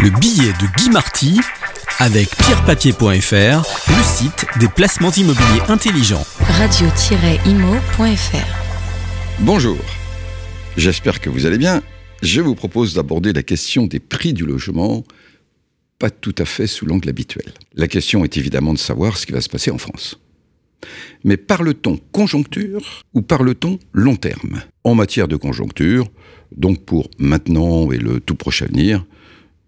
Le billet de Guy Marty avec pierrepapier.fr, le site des placements immobiliers intelligents. radio-imo.fr Bonjour, j'espère que vous allez bien. Je vous propose d'aborder la question des prix du logement, pas tout à fait sous l'angle habituel. La question est évidemment de savoir ce qui va se passer en France. Mais parle-t-on conjoncture ou parle-t-on long terme? En matière de conjoncture, donc pour maintenant et le tout prochain avenir,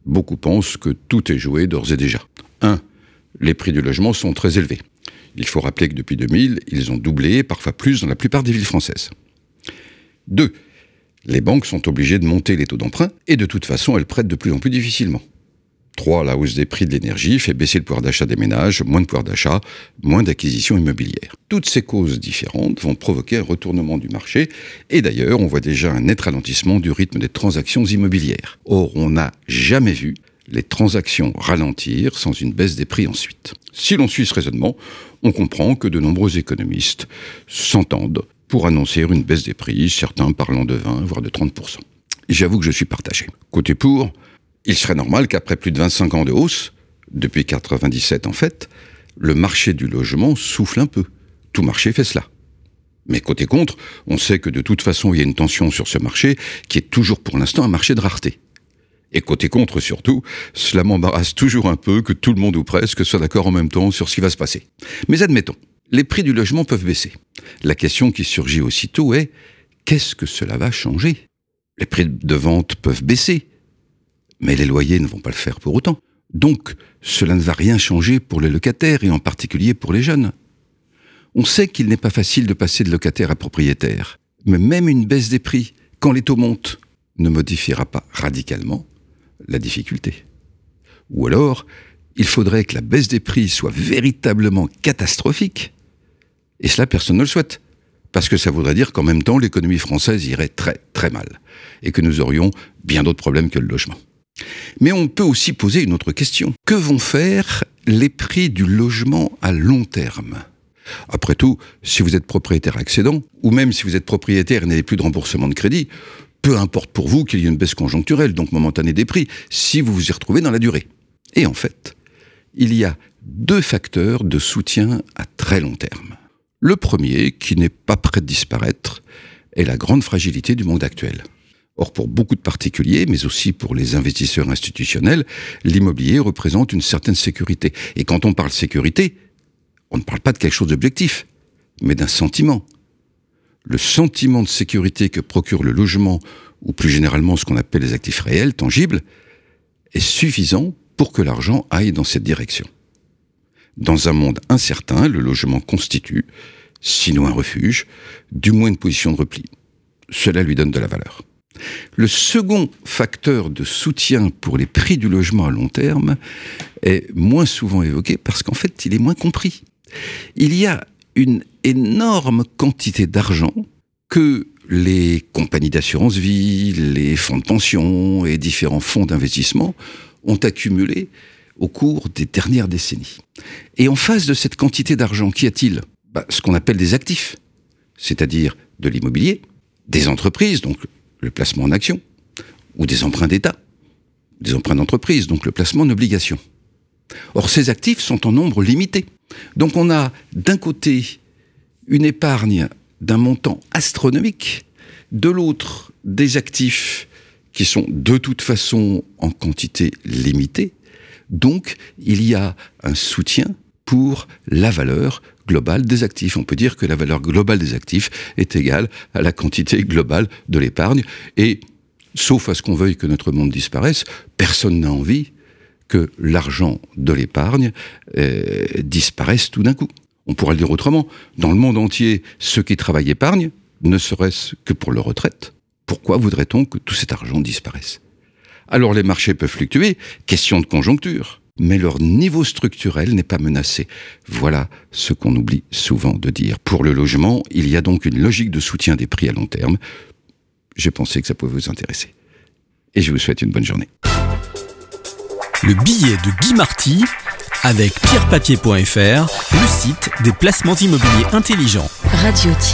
beaucoup pensent que tout est joué d'ores et déjà. 1. Les prix du logement sont très élevés. Il faut rappeler que depuis 2000, ils ont doublé, parfois plus, dans la plupart des villes françaises. 2. Les banques sont obligées de monter les taux d'emprunt et de toute façon, elles prêtent de plus en plus difficilement. 3. La hausse des prix de l'énergie fait baisser le pouvoir d'achat des ménages, moins de pouvoir d'achat, moins d'acquisitions immobilières. Toutes ces causes différentes vont provoquer un retournement du marché et d'ailleurs, on voit déjà un net ralentissement du rythme des transactions immobilières. Or, on n'a jamais vu les transactions ralentir sans une baisse des prix ensuite. Si l'on suit ce raisonnement, on comprend que de nombreux économistes s'entendent pour annoncer une baisse des prix, certains parlant de 20, voire de 30%. J'avoue que je suis partagé. Côté pour, il serait normal qu'après plus de 25 ans de hausse, depuis 97 en fait, le marché du logement souffle un peu. Tout marché fait cela. Mais côté contre, on sait que de toute façon, il y a une tension sur ce marché qui est toujours pour l'instant un marché de rareté. Et côté contre surtout, cela m'embarrasse toujours un peu que tout le monde ou presque soit d'accord en même temps sur ce qui va se passer. Mais admettons, les prix du logement peuvent baisser. La question qui surgit aussitôt est qu'est-ce que cela va changer? Les prix de vente peuvent baisser, mais les loyers ne vont pas le faire pour autant. Donc, cela ne va rien changer pour les locataires et en particulier pour les jeunes. On sait qu'il n'est pas facile de passer de locataire à propriétaire, mais même une baisse des prix, quand les taux montent, ne modifiera pas radicalement la difficulté. Ou alors, il faudrait que la baisse des prix soit véritablement catastrophique, et cela personne ne le souhaite, parce que ça voudrait dire qu'en même temps l'économie française irait très très mal, et que nous aurions bien d'autres problèmes que le logement. Mais on peut aussi poser une autre question. Que vont faire les prix du logement à long terme? Après tout, si vous êtes propriétaire accédant, ou même si vous êtes propriétaire et n'avez plus de remboursement de crédit, peu importe pour vous qu'il y ait une baisse conjoncturelle, donc momentanée des prix, si vous vous y retrouvez dans la durée. Et en fait, il y a deux facteurs de soutien à très long terme. Le premier, qui n'est pas prêt de disparaître, est la grande fragilité du monde actuel. Or, pour beaucoup de particuliers, mais aussi pour les investisseurs institutionnels, l'immobilier représente une certaine sécurité. Et quand on parle sécurité, on ne parle pas de quelque chose d'objectif, mais d'un sentiment. Le sentiment de sécurité que procure le logement, ou plus généralement ce qu'on appelle les actifs réels, tangibles, est suffisant pour que l'argent aille dans cette direction. Dans un monde incertain, le logement constitue, sinon un refuge, du moins une position de repli. Cela lui donne de la valeur. Le second facteur de soutien pour les prix du logement à long terme est moins souvent évoqué parce qu'en fait, il est moins compris. Il y a une énorme quantité d'argent que les compagnies d'assurance vie, les fonds de pension et différents fonds d'investissement ont accumulé au cours des dernières décennies. Et en face de cette quantité d'argent, qu'y a-t-il? Bah, Ce qu'on appelle des actifs, c'est-à-dire de l'immobilier, des entreprises, donc le placement en action, ou des emprunts d'État, des emprunts d'entreprise, donc le placement en obligation. Or, ces actifs sont en nombre limité. Donc on a d'un côté une épargne d'un montant astronomique, de l'autre des actifs qui sont de toute façon en quantité limitée. Donc il y a un soutien pour la valeur globale des actifs. On peut dire que la valeur globale des actifs est égale à la quantité globale de l'épargne. Et, sauf à ce qu'on veuille que notre monde disparaisse, personne n'a envie que l'argent de l'épargne euh, disparaisse tout d'un coup. On pourrait le dire autrement. Dans le monde entier, ceux qui travaillent épargnent, ne serait-ce que pour leur retraite. Pourquoi voudrait-on que tout cet argent disparaisse? Alors les marchés peuvent fluctuer, question de conjoncture mais leur niveau structurel n'est pas menacé. Voilà ce qu'on oublie souvent de dire. Pour le logement, il y a donc une logique de soutien des prix à long terme. J'ai pensé que ça pouvait vous intéresser. Et je vous souhaite une bonne journée. Le billet de Guy Marty avec pierrepapier.fr, le site des placements immobiliers intelligents. radio-imo.fr